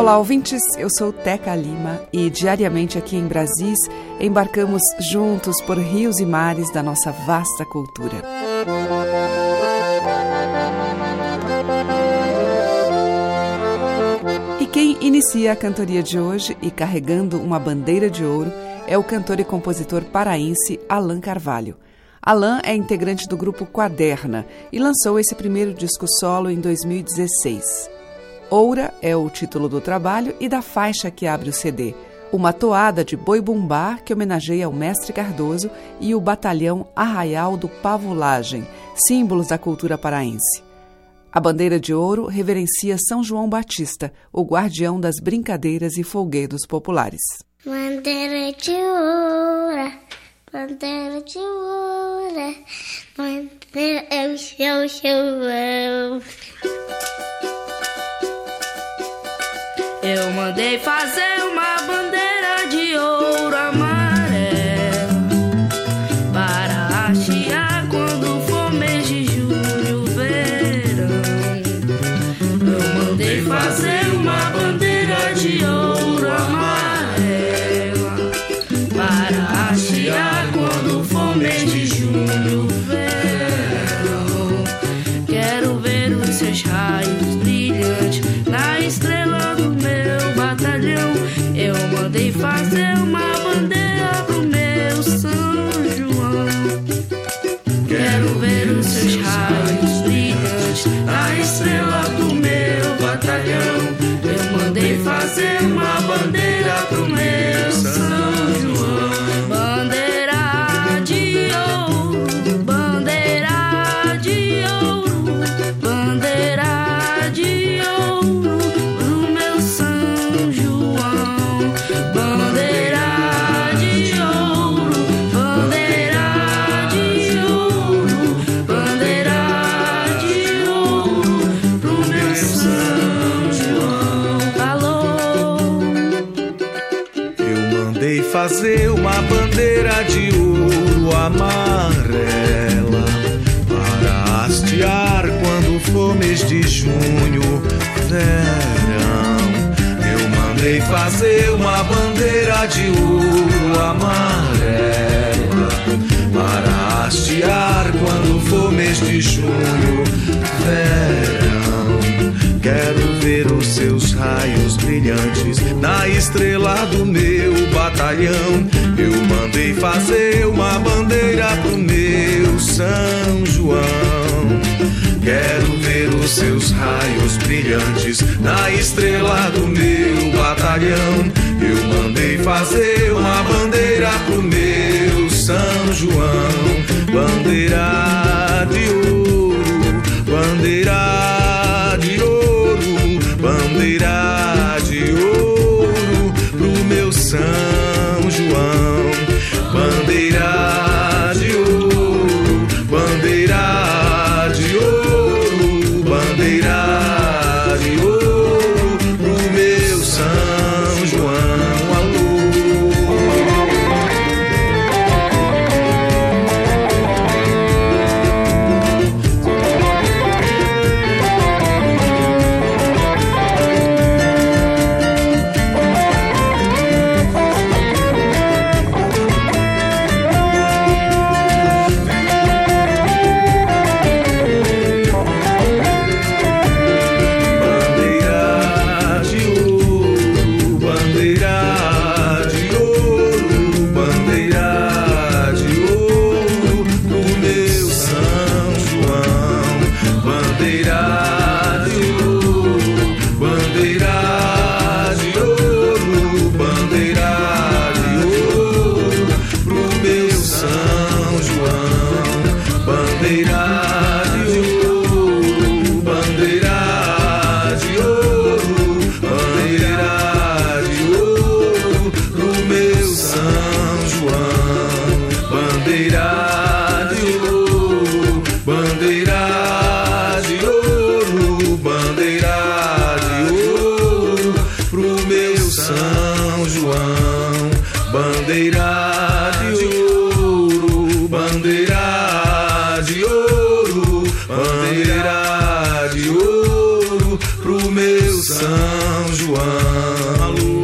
Olá, ouvintes. Eu sou Teca Lima e diariamente aqui em Brasis embarcamos juntos por rios e mares da nossa vasta cultura. E quem inicia a cantoria de hoje e carregando uma bandeira de ouro é o cantor e compositor paraense Alan Carvalho. Alan é integrante do grupo Quaderna e lançou esse primeiro disco solo em 2016. Oura é o título do trabalho e da faixa que abre o CD, uma toada de boi bumbá que homenageia o mestre Cardoso e o batalhão Arraial do Pavulagem, símbolos da cultura paraense. A bandeira de ouro reverencia São João Batista, o guardião das brincadeiras e folguedos populares. Bandeira de ouro, bandeira de ouro, bandeira é o seu. Eu mandei fazer uma fazer uma verão. Eu mandei fazer uma bandeira de ouro amarela para hastear quando for mês de junho, verão. Quero ver os seus raios brilhantes na estrela do meu batalhão. Eu mandei fazer uma bandeira pro meu São João. Quero ver os seus raios brilhantes na estrela do meu batalhão. Eu mandei fazer uma bandeira pro meu São João. Bandeira de ouro, bandeira Meu São João. a luz.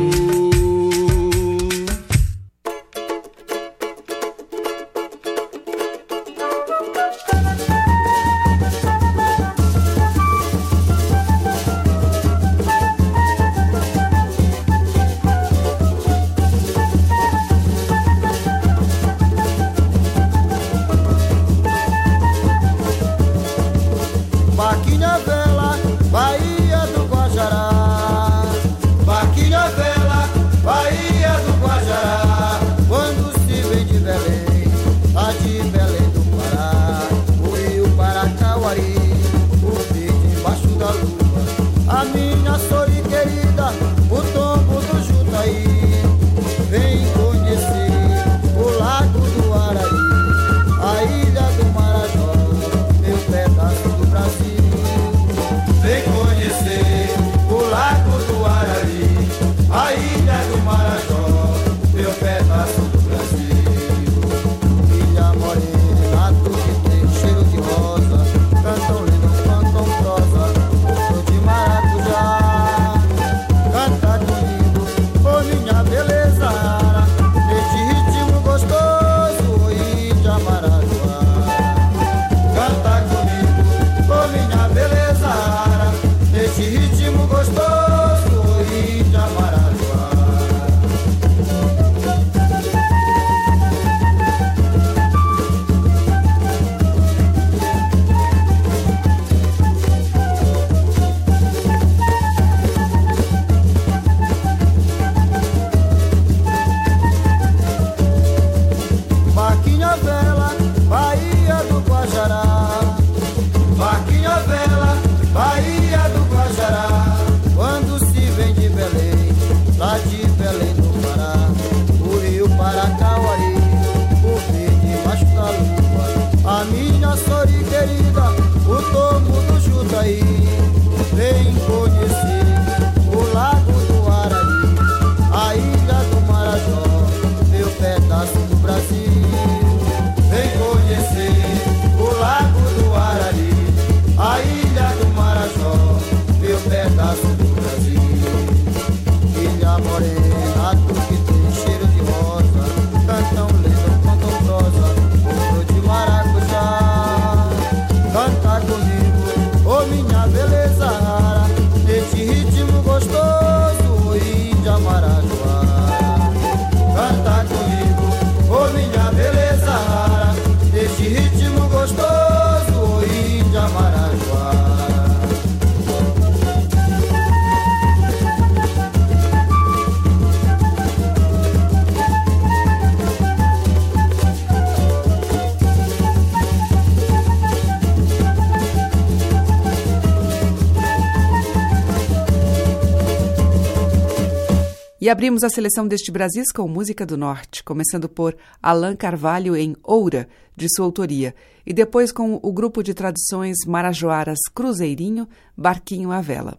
E abrimos a seleção deste Brasis com música do Norte, começando por Alain Carvalho em Oura, de sua autoria, e depois com o grupo de tradições marajoaras Cruzeirinho, Barquinho à Vela.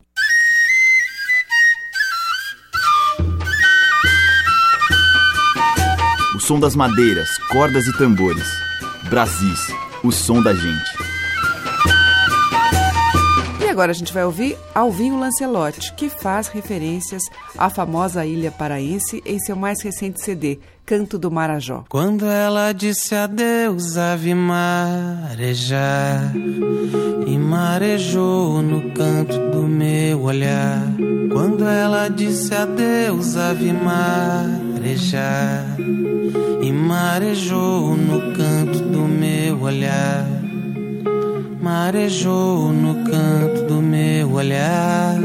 O som das madeiras, cordas e tambores. Brasis, o som da gente. Agora a gente vai ouvir Alvinho Lancelotti, que faz referências à famosa ilha paraense em seu mais recente CD, Canto do Marajó. Quando ela disse adeus, ave marejar e marejou no canto do meu olhar. Quando ela disse adeus, ave marejar e marejou no canto do meu olhar. Marejou no canto do meu olhar.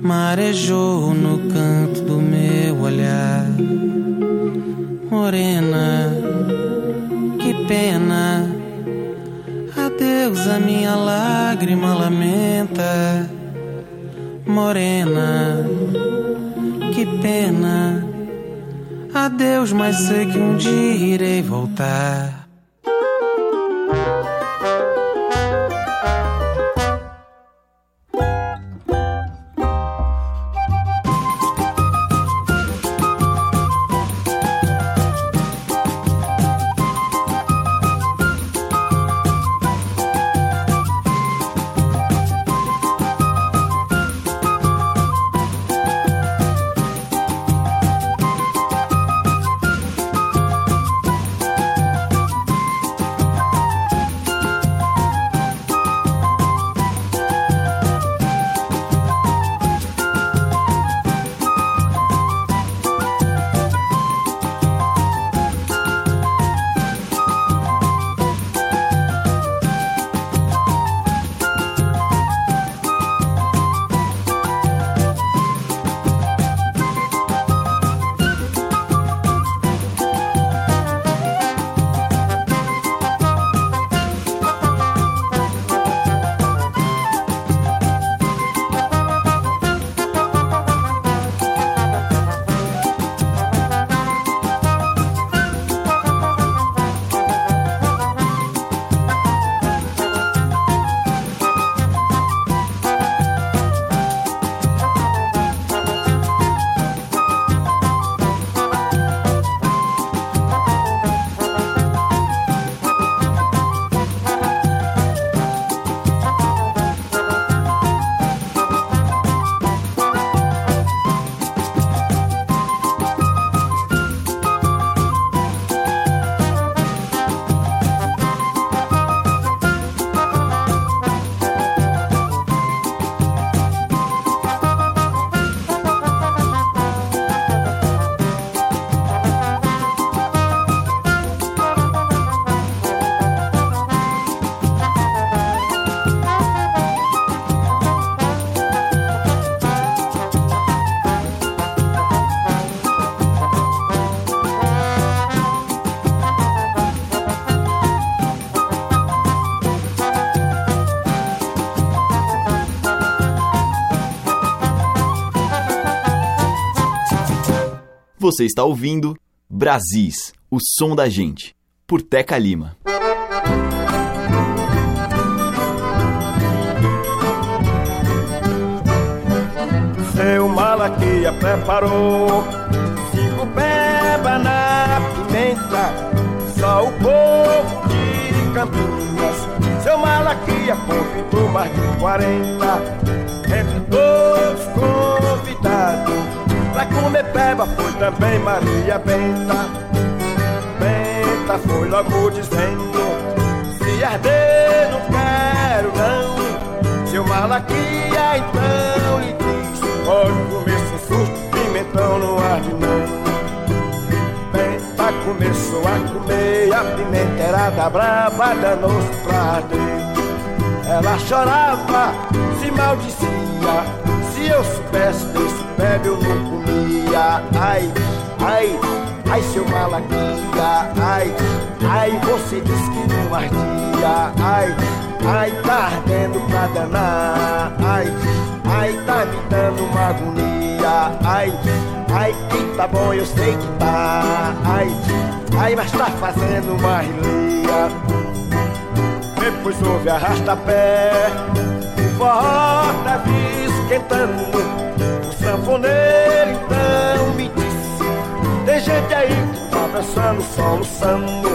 Marejou no canto do meu olhar. Morena, que pena. Adeus, a minha lágrima lamenta. Morena, que pena. Adeus, mas sei que um dia irei voltar. Você está ouvindo Brasis, o som da gente, por Teca Lima. Seu Malaquia preparou cinco peba na pimenta, só o povo de Campinas. Seu Malaquia convidou mais de 40, entre todos convidados. Pra comer peba foi também Maria Benta. Benta foi logo dizendo: Se arder, não quero não. Seu Malaquia então lhe diz: Pode comer sem susto, pimentão não arde não. Benta começou a comer, a pimenta era da braba, danou-se pra arder. Ela chorava, se maldizia. Se eu soubesse desse pebe eu não comia. Ai, ai, ai, seu malaquia. Ai, ai, você disse que não ardia. Ai, ai, tá ardendo pra danar. Ai, ai, tá me dando uma agonia. Ai, ai, que tá bom, eu sei que tá. Ai, ai, mas tá fazendo uma rilia. Depois houve arrasta-pé O forró esquentando sanfoneiro então me disse Tem gente aí que tá dançando, soluçando.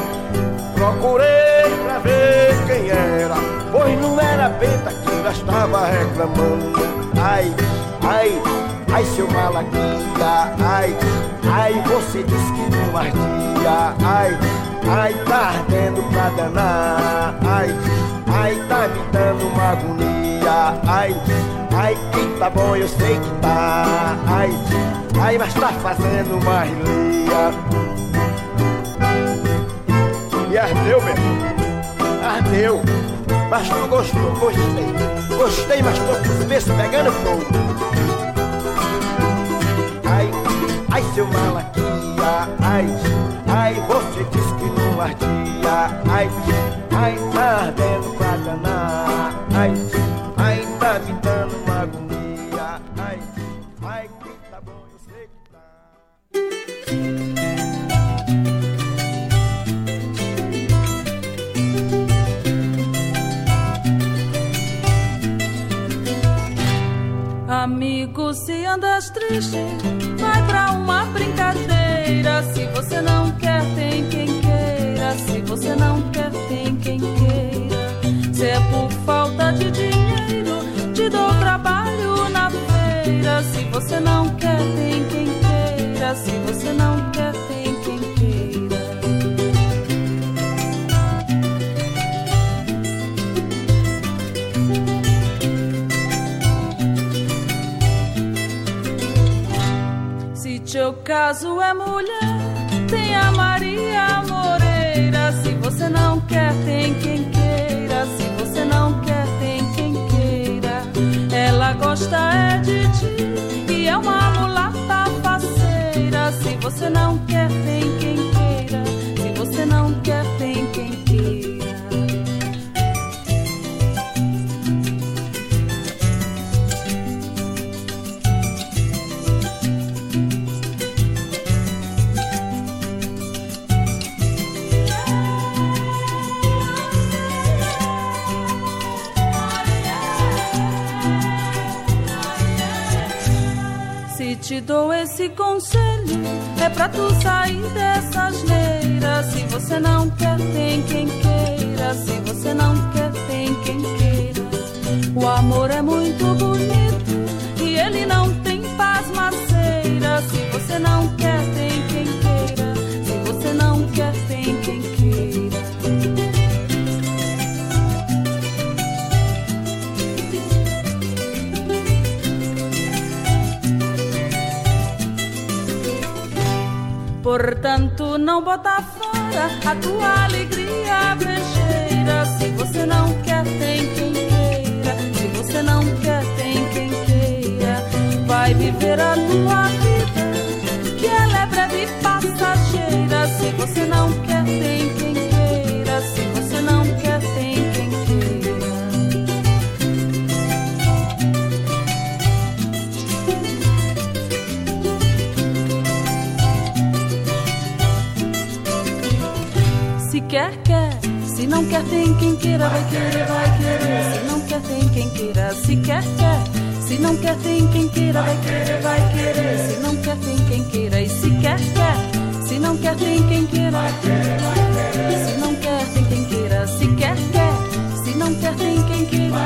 Procurei pra ver quem era Pois não era Benta que ainda estava reclamando. Ai, ai, ai seu malaquia Ai, ai, você disse que não ardia. Ai, Ai, tá ardendo pra danar. Ai, ai, tá me dando uma agonia. Ai, ai, que tá bom, eu sei que tá. Ai, ai, mas tá fazendo uma rilia E ardeu, meu Ardeu. Mas tu gostou, gostei. Gostei, mas tô com os beijos pegando fogo. Ai, ai, seu malaquia. Ai, ai, você disse que não ardia. Ai, ai, tá se andas triste, vai pra uma brincadeira. Se você não quer, tem quem queira. Se você não quer, tem quem queira. Se é por falta de dinheiro, te dou trabalho na feira. Se você não quer, tem quem queira. Se você Se teu caso é mulher, tem a Maria Moreira. Se você não quer, tem quem queira. Se você não quer, tem quem queira. Ela gosta é de ti e é uma mulata faceira. Se você não quer, tem quem queira. Pra tu sair dessa asneira. Se você não quer, tem quem queira. Não bota fora a tua alegria brejeira. Se você não quer, tem quem queira. Se você não quer, tem quem queira. Vai viver a tua vida, que ela é breve e passageira. Se você não quer, tem quem queira, vai querer, vai querer. Se não quer, tem quem queira, se quer, quer. Se não quer, tem quem queira, vai querer, vai querer. Se não quer, tem quem queira, e se quer, quer. Se não quer, tem quem queira, se não quer, tem quem queira, se quer, quer. Se não quer, tem quem queira,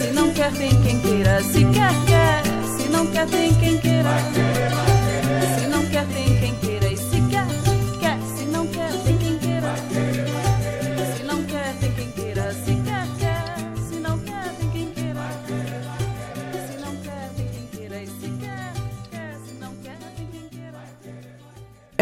se não quer, tem quem queira, se quer, quer. Se não quer, tem quem queira, se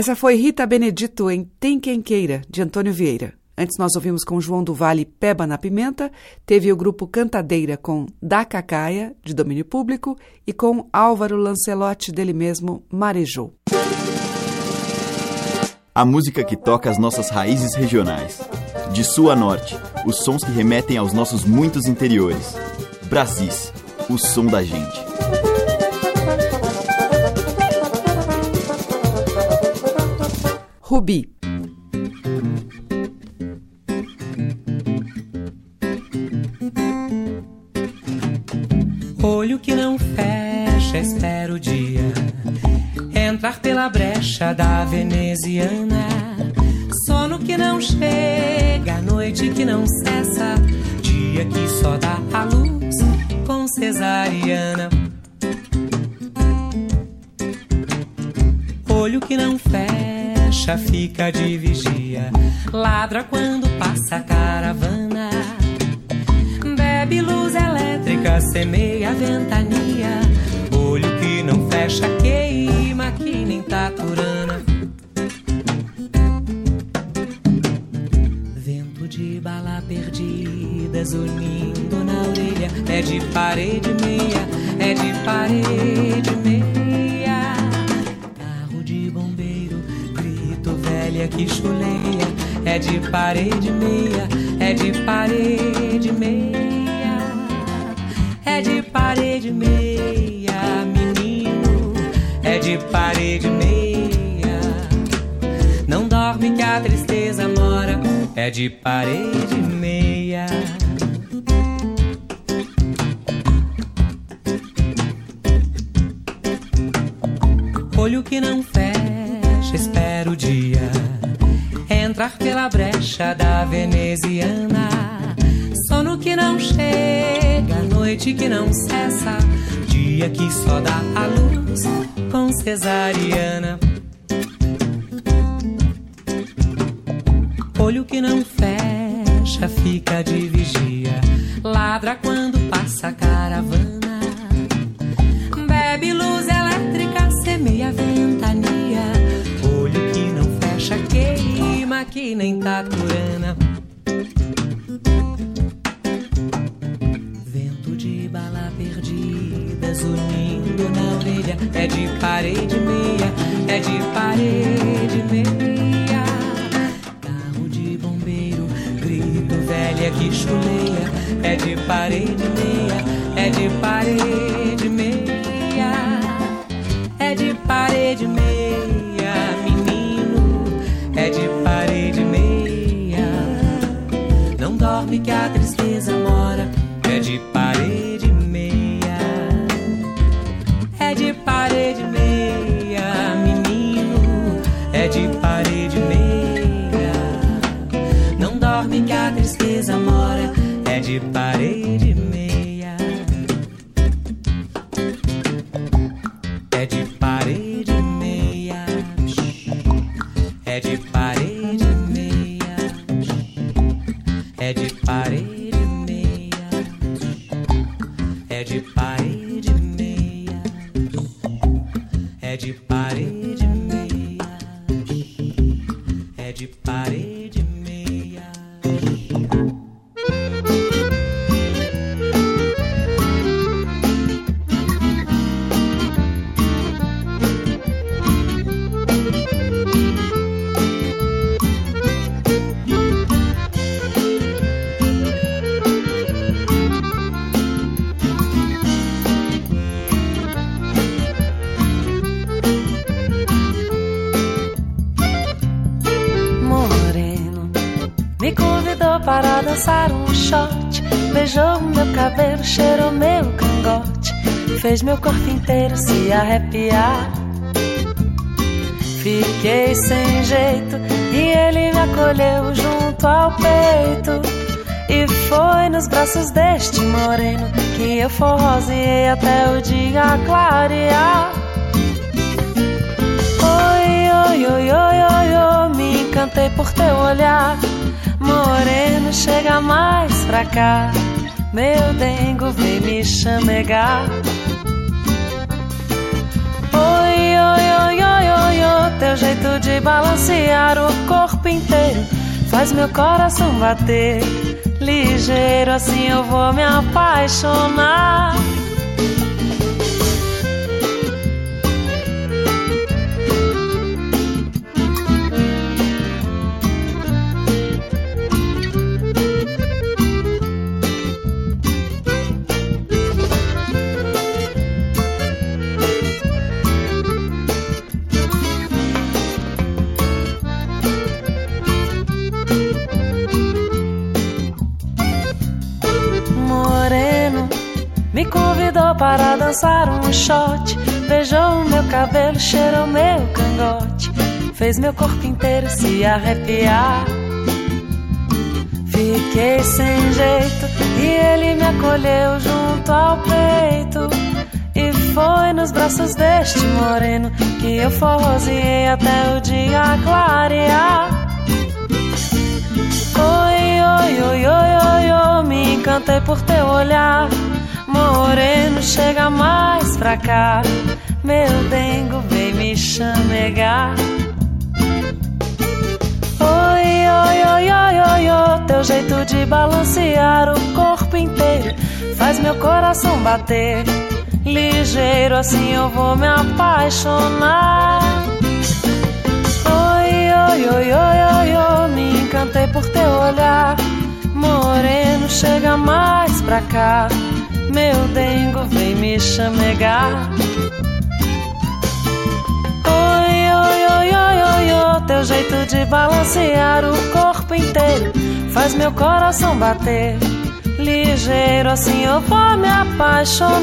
Essa foi Rita Benedito em Tem Quem Queira, de Antônio Vieira. Antes nós ouvimos com João do Vale Peba na Pimenta, teve o grupo Cantadeira com Da Cacaia, de domínio público, e com Álvaro Lancelotti dele mesmo, Marejou. A música que toca as nossas raízes regionais. De sul a norte, os sons que remetem aos nossos muitos interiores. Brasis, o som da gente. Rubi. Olho que não fecha, espera o dia entrar pela brecha da veneziana. Sono que não chega, noite que não cessa, dia que só dá a luz com cesariana. Olho que não fecha, fica de vigia, ladra quando passa a caravana. Bebe luz elétrica, semeia a ventania. Olho que não fecha, queima que nem taturana. Vento de bala perdida, zunindo na orelha. É de parede meia, é de parede meia. Que chuleia. É de parede meia, é de parede meia. É de parede meia, menino. É de parede meia. Não dorme que a tristeza mora. É de parede meia. Da veneziana. Sono que não chega, noite que não cessa, dia que só dá a luz com cesariana. Olho que não fecha, fica de vigia, ladra quando passa a caravana. Bebe luz elétrica, semeia ventania. Olho que não fecha, queima que nem taturana. É de parede meia, é de parede meia. Carro de bombeiro, grito velha que chuleia. É de parede meia, é de parede meia. É de parede meia, menino. É de parede meia. Não dorme que a de parede meia. Não dorme que a tristeza mora. É de parede arrepiar. Fiquei sem jeito e ele me acolheu junto ao peito. E foi nos braços deste moreno que eu forroseei até o dia clarear. Oi, oi, oi, oi, oi, me encantei por teu olhar. Moreno, chega mais pra cá. Meu dengo vem me chamegar. Oi, oi, oi, oi, oi, teu jeito de balancear o corpo inteiro faz meu coração bater. Ligeiro assim eu vou me apaixonar. Para dançar um shot. Beijou meu cabelo, cheirou meu cangote. Fez meu corpo inteiro se arrepiar. Fiquei sem jeito e ele me acolheu junto ao peito. E foi nos braços deste moreno que eu forroseei até o dia clarear. Oi, oi, oi, oi, oi, oi, me encantei por teu olhar. Moreno, chega mais pra cá. Meu dengo vem me chamegar. Oi, oi, oi, oi, oi, oi, teu jeito de balancear o corpo inteiro faz meu coração bater. Ligeiro assim eu vou me apaixonar. Oi, oi, oi, oi, oi, oi, me encantei por teu olhar. Moreno, chega mais pra cá. Meu dengo vem me chamegar. Oi, oi, oi, oi, oi, oi, teu jeito de balancear o corpo inteiro faz meu coração bater. Ligeiro assim eu vou me apaixonar.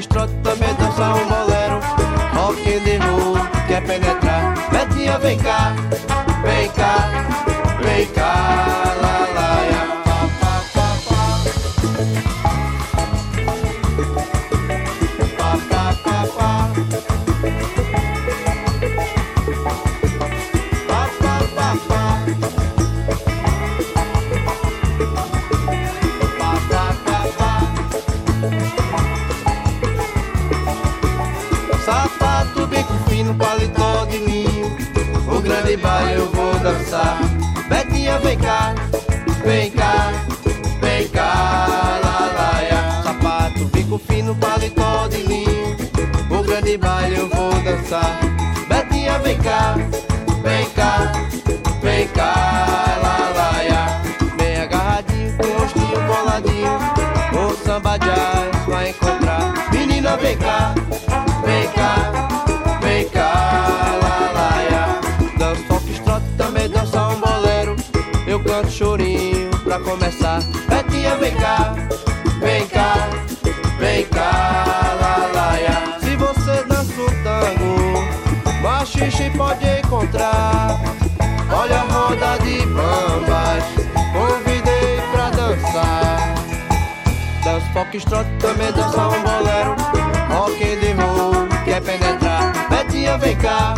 foxtrot, também dança um bolero. Rock and roll, quer penetrar? Betinha, vem cá, vem cá, vem cá. Grande baile eu vou dançar. Betinha, vem cá, vem cá, vem cá, lá, ya. Sapato, bico fino, paletó de linho. O grande baile eu vou dançar. Betinha, vem cá, vem cá, vem cá, lá, ya. Bem agarradinho, com o rostinho boladinho. O samba jazz vai encontrar. Menina, vem cá, Chorinho pra começar. Betinha, vem cá, vem cá, vem cá, ya. Se você dança um tango, machixe pode encontrar. Olha a roda de bambas, convidei pra dançar. Dança foxtrot, também dança um bolero. Rock and roll, quer penetrar. Betinha, vem cá,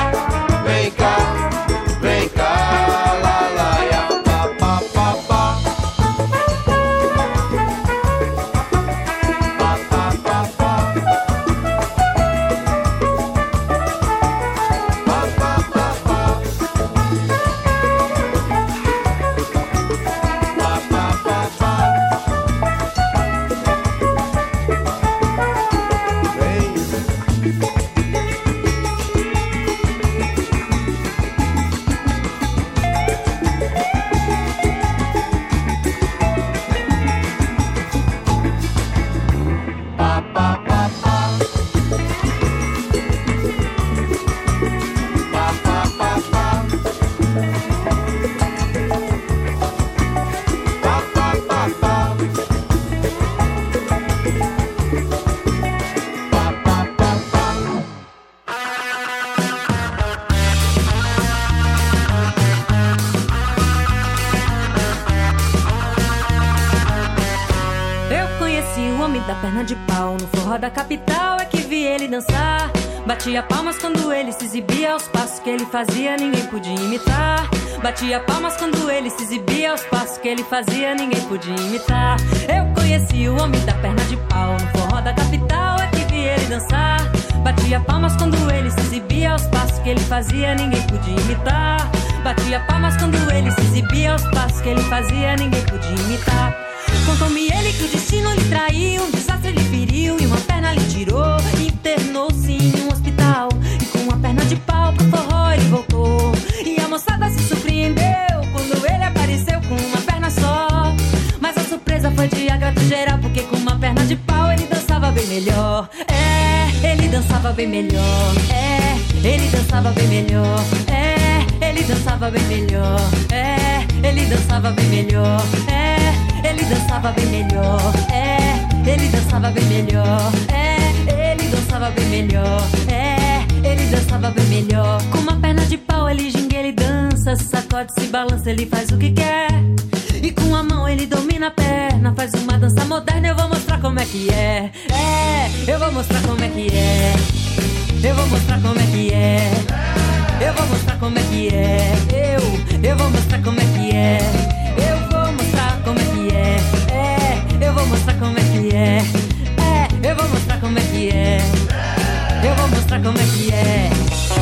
fazia ninguém podia imitar. Batia palmas quando ele se exibia, os passos que ele fazia ninguém podia imitar. Eu conheci o homem da perna de pau no forró da capital, é que vi ele dançar. Batia palmas quando ele se exibia, os passos que ele fazia ninguém podia imitar. Batia palmas quando ele se exibia, os passos que ele fazia ninguém podia imitar. Contou-me ele que o destino lhe traiu, um desastre lhe feriu e uma perna lhe tirou. Dançava bem melhor. É, ele dançava bem melhor. É, ele dançava bem melhor. É, ele dançava bem melhor. É, ele dançava bem melhor. É, ele dançava bem melhor. É, ele dançava bem melhor. É, ele dançava bem melhor. Com uma perna de pau ele ginga, ele dança, sacode, se balança, ele faz o que quer. E com a mão ele domina a perna, faz uma dança moderna. Eu vou como é que é. É, eu vou mostrar como é que é. Eu vou mostrar como é que é. Eu vou mostrar como é que é. Eu, eu vou mostrar como é que é. Eu vou mostrar como é que é. É, eu vou mostrar como é que é. É, eu vou mostrar como é que é. Eu vou mostrar como é que é.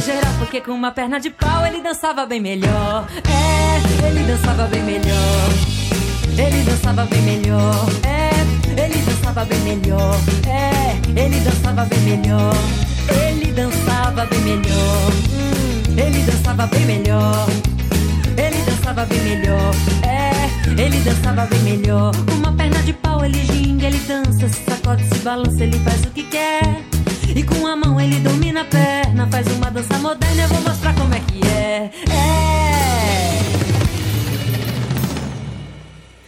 Geral, porque com uma perna de pau ele dançava bem melhor. É, ele dançava bem melhor. Ele dançava bem melhor. É, ele dançava bem melhor. É, ele dançava bem melhor. Ele dançava bem melhor. Hum, ele dançava bem melhor. Ele dançava bem melhor. É, ele dançava bem melhor. Uma perna de pau ele ginga, ele dança, se sacode, se balança, ele faz o que quer. E com a mão ele domina a perna, faz uma dança moderna, eu vou mostrar como é que é. É.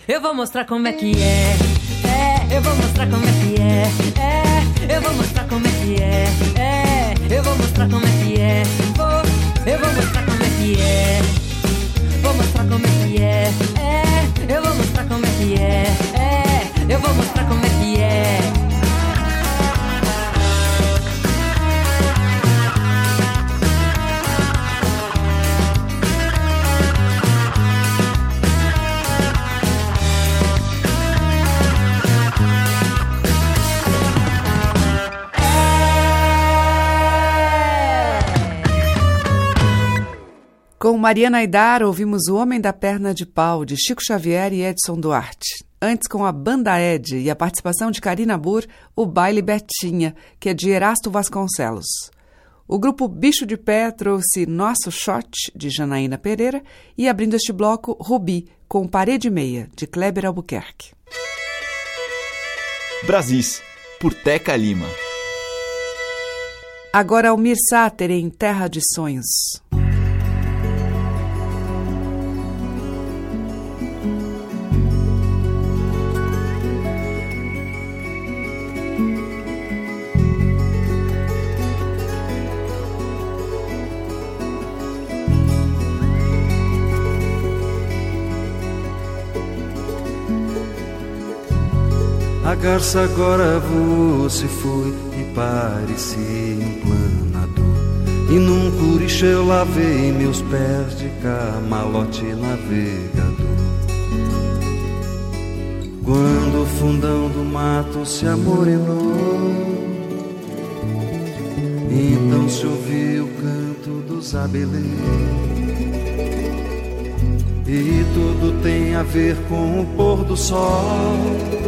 Eu vou mostrar como é que é. É, eu vou mostrar como é que é. É, eu vou mostrar como é que é. É, eu vou mostrar como é que é. Vou, eu vou mostrar como é que é. Vou mostrar como é que é. É, eu vou mostrar como é que é. É, eu vou mostrar como é que é. Com Mariana Aidar, ouvimos O Homem da Perna de Pau, de Chico Xavier e Edson Duarte. Antes, com a Banda Ed e a participação de Karina Burr, o Baile Betinha, que é de Erasto Vasconcelos. O grupo Bicho de Pé trouxe Nosso Shot, de Janaína Pereira, e abrindo este bloco, Rubi, com Parede Meia, de Kleber Albuquerque. Brasis, por Teca Lima. Agora Almir Sáter em Terra de Sonhos. Garça agora se foi e parecia um planador. E num curiche eu lavei meus pés de camalote navegador. Quando o fundão do mato se amorenou, então se ouviu o canto dos abeleiros. E tudo tem a ver com o pôr do sol.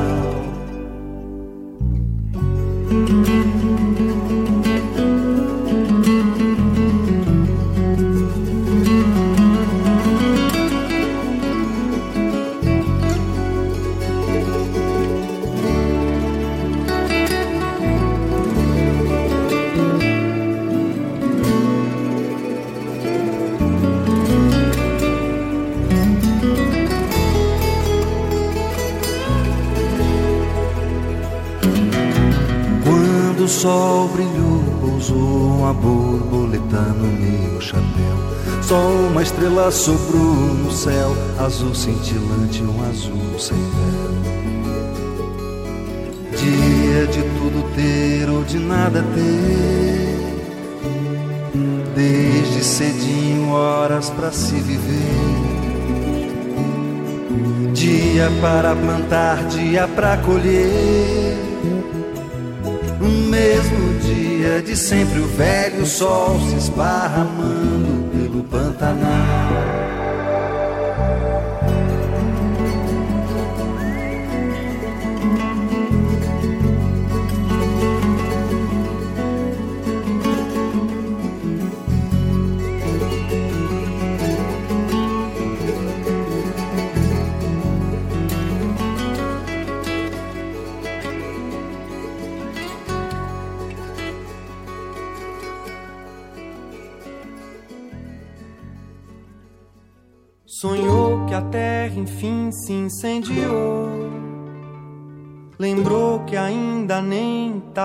Uma estrela sobrou no céu, azul cintilante, um azul sem véu. Dia de tudo ter ou de nada ter. Desde cedinho, horas para se viver. Dia para plantar, dia para colher. No mesmo dia de sempre, o velho sol se esparramando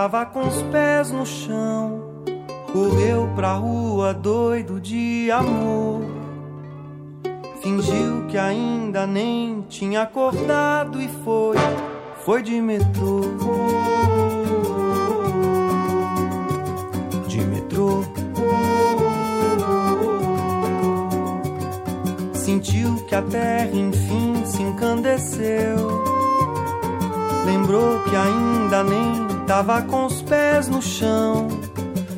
tava com os pés no chão. Correu pra rua doido de amor. Fingiu que ainda nem tinha acordado e foi, foi de metrô. De metrô. Sentiu que a terra enfim se encandeceu. Lembrou que ainda nem tava com os pés no chão.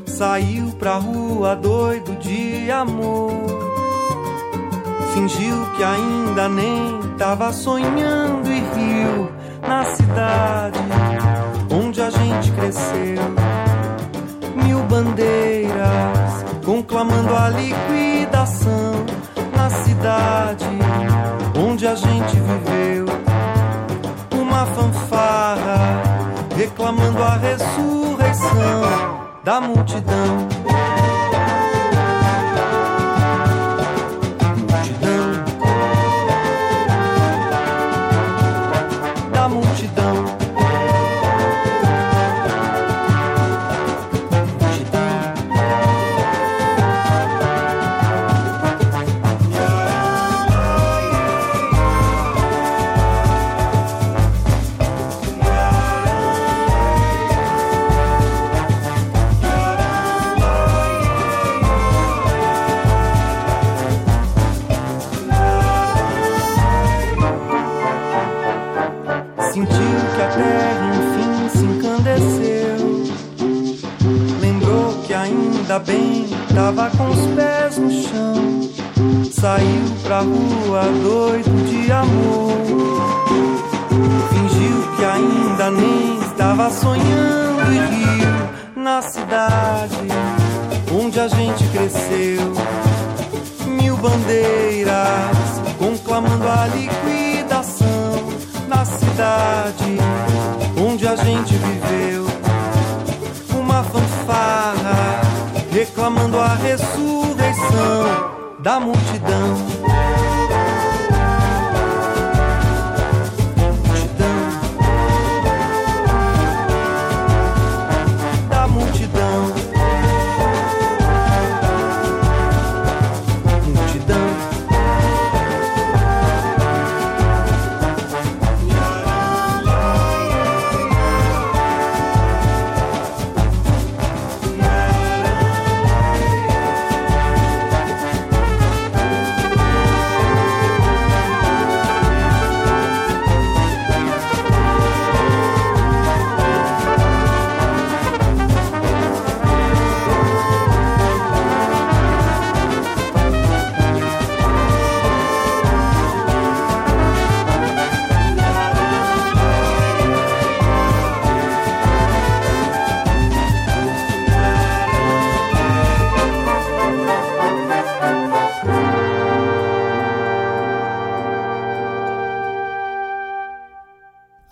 Saiu pra rua doido de amor. Fingiu que ainda nem tava sonhando e riu na cidade onde a gente cresceu. Mil bandeiras conclamando a liquidação na cidade onde a gente viveu. Reclamando a ressurreição da multidão. Saiu pra rua doido de amor. Fingiu que ainda nem estava sonhando e riu na cidade onde a gente cresceu. Mil bandeiras conclamando a liquidação na cidade onde a gente viveu. Uma fanfarra reclamando a ressurreição da multidão.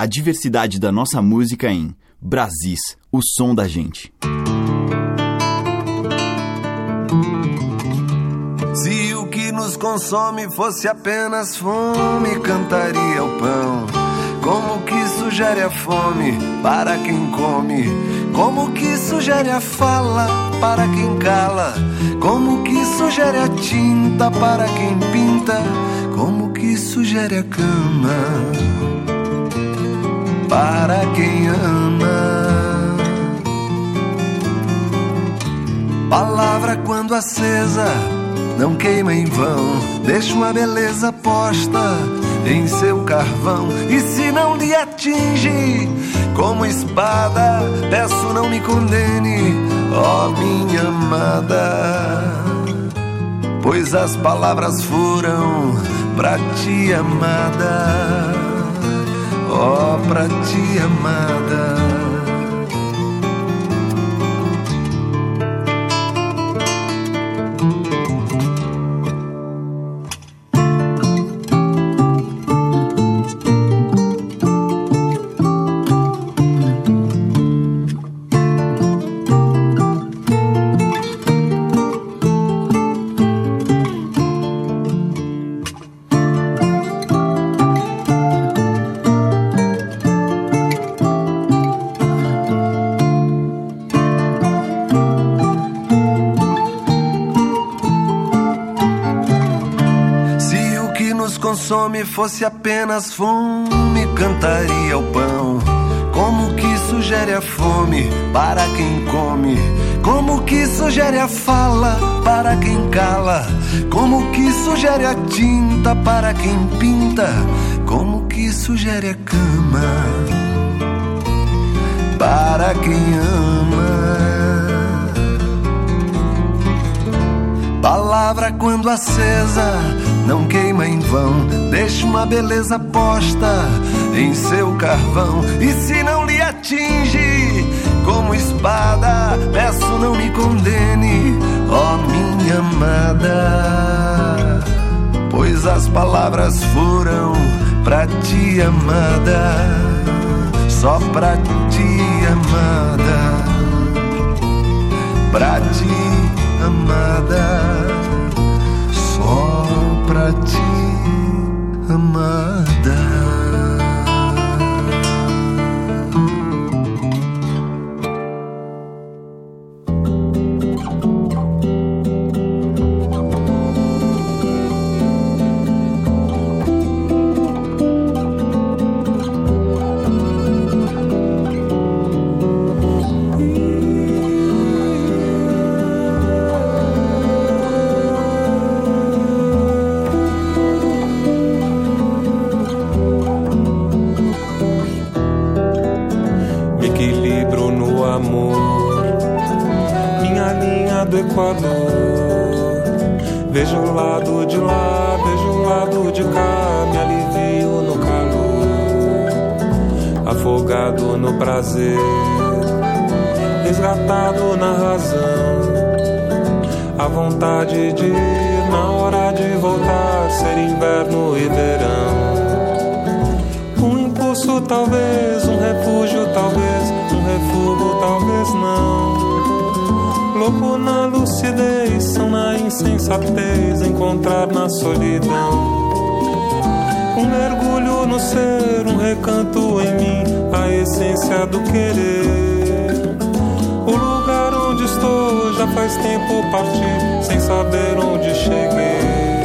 Diversidade da nossa música em Brasis, o som da gente. Se o que nos consome fosse apenas fome, cantaria o pão. Como que sugere a fome para quem come? Como que sugere a fala para quem cala? Como que sugere a tinta para quem pinta? Como que sugere a cama para quem ama? Palavra quando acesa não queima em vão, deixa uma beleza posta em seu carvão. E se não lhe atinge como espada, peço não me condene, ó minha amada. Pois as palavras foram pra ti amada, ó pra ti amada. Fosse apenas fome, cantaria o pão. Como que sugere a fome para quem come? Como que sugere a fala para quem cala? Como que sugere a tinta para quem pinta? Como que sugere a cama para quem ama? Palavra quando acesa não queima em vão, deixa uma beleza posta em seu carvão. E se não lhe atinge como espada, peço não me condene, ó minha amada. Pois as palavras foram pra ti, amada, só pra ti, amada, pra ti, amada pra ti, amada. Louco na lucidez, são na insensatez, encontrar na solidão. Um mergulho no ser, um recanto em mim, a essência do querer. O lugar onde estou já faz tempo parti, sem saber onde cheguei.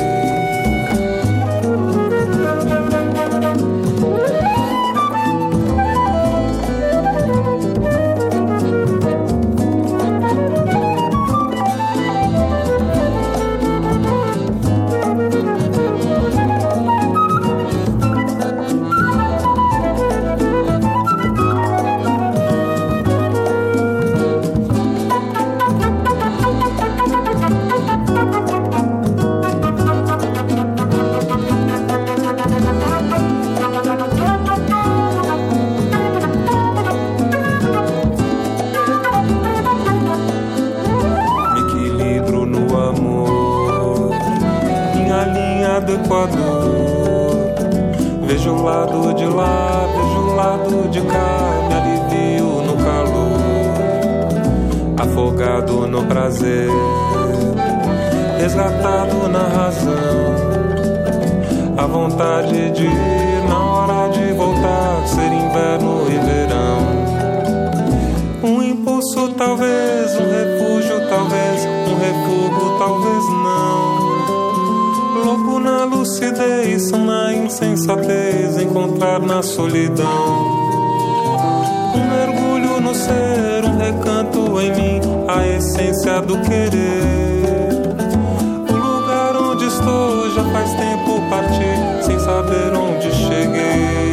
Afogado no prazer, resgatado na razão. A vontade de ir na hora de voltar, ser inverno e verão. Um impulso, talvez, um refúgio, talvez, um refúgio, talvez não. Louco na lucidez, na insensatez, encontrar na solidão. Um mergulho no ser, um recanto essência do querer. O lugar onde estou já faz tempo parti, sem saber onde cheguei.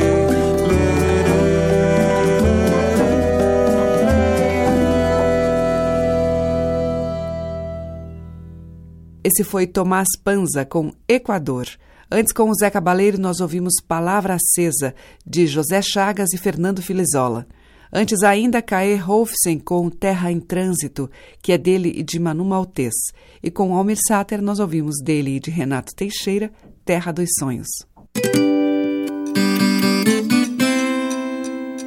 Esse foi Tomás Panza com Equador. Antes, com o Zé Cabaleiro, nós ouvimos Palavra Acesa, de José Chagas e Fernando Filizola. Antes ainda, Caê Rolfsen com Terra em Trânsito, que é dele e de Manu Maltês. E com Almir Sater, nós ouvimos dele e de Renato Teixeira, Terra dos Sonhos.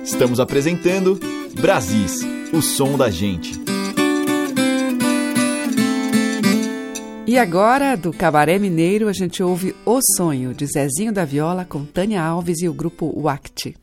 Estamos apresentando Brasis, o som da gente. E agora, do Cabaré Mineiro, a gente ouve O Sonho, de Zezinho da Viola, com Tânia Alves e o grupo Wact.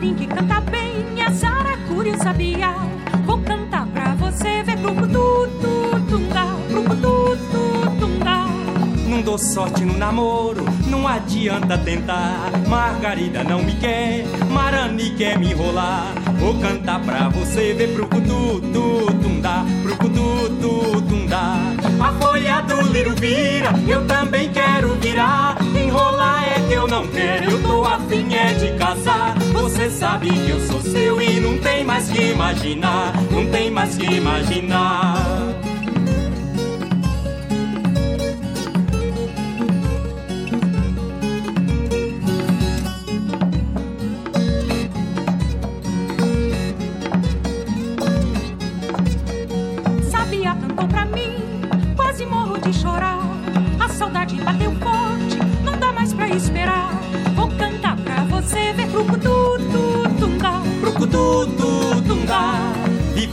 Passarinho que canta bem, a saracura e o sabiá. Vou cantar pra você ver pro tudo tunga, pro tudo tunga. Não dou sorte no namoro, não adianta tentar. Margarida não me quer, Marani quer me enrolar. Vou cantar pra você ver pro cutu, tundá, pro cutu, tundá. A folha do liro vira, eu também quero virar. Enrolar é que eu não quero, eu tô afim é de casar. Você sabe que eu sou seu e não tem mais que imaginar, não tem mais que imaginar.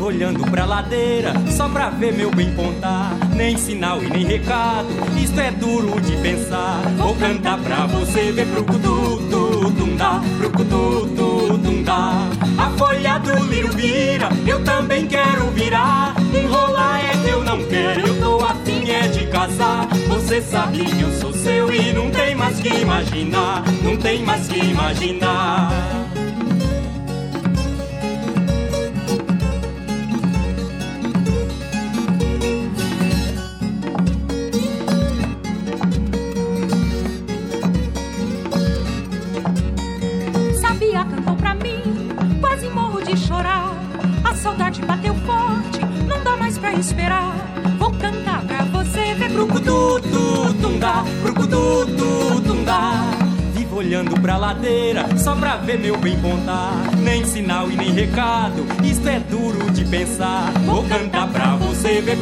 Olhando pra ladeira, só pra ver meu bem contar. Nem sinal e nem recado, isto é duro de pensar. Vou cantar pra você ver pro cutu, tundá, pro cutu, tundá. A folha do liro vira, eu também quero virar. Enrolar é que eu não quero, eu tô afim é de casar. Você sabe que eu sou seu e não tem mais que imaginar, não tem mais que imaginar. Esperar. Vou cantar pra você ver pro Brucutu, tundá, brucutu, tundá. Vivo olhando pra ladeira, só pra ver meu bem contar. Nem sinal e nem recado, isto é duro de pensar. Vou cantar pra você ver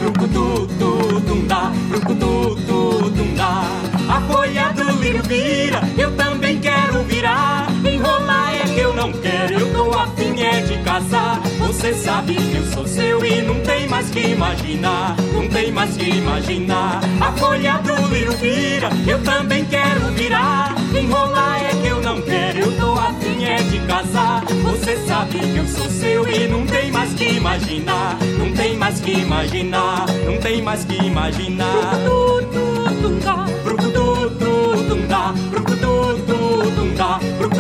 tundá, brucutu, tundá. a folha do livro vira, eu também quero virar. É que eu não quero, eu tô afim é de casar. Você sabe que eu sou seu e não tem mais que imaginar, não tem mais que imaginar. A folha do livro vira, eu também quero virar. Enrolar é que eu não quero, eu tô afim é de casar. Você sabe que eu sou seu e não tem mais que imaginar, não tem mais que imaginar, não tem mais que imaginar. Brucutu-tu-tum-da, brucutu-tu-tum-da, brucutu-tu-tum-da.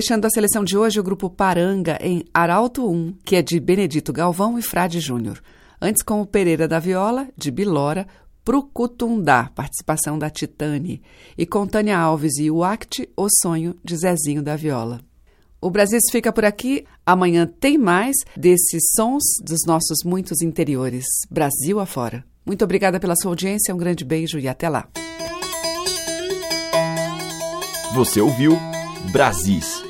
Fechando a seleção de hoje, o grupo Paranga em Arauto 1, que é de Benedito Galvão e Frade Júnior. Antes, com o Pereira da Viola, de Bilora, Prucutundá, participação da Titane. E com Tânia Alves e o Act, O Sonho, de Zezinho da Viola. O Brasil fica por aqui. Amanhã tem mais desses sons dos nossos muitos interiores, Brasil afora. Muito obrigada pela sua audiência, um grande beijo e até lá. Você ouviu Brasis,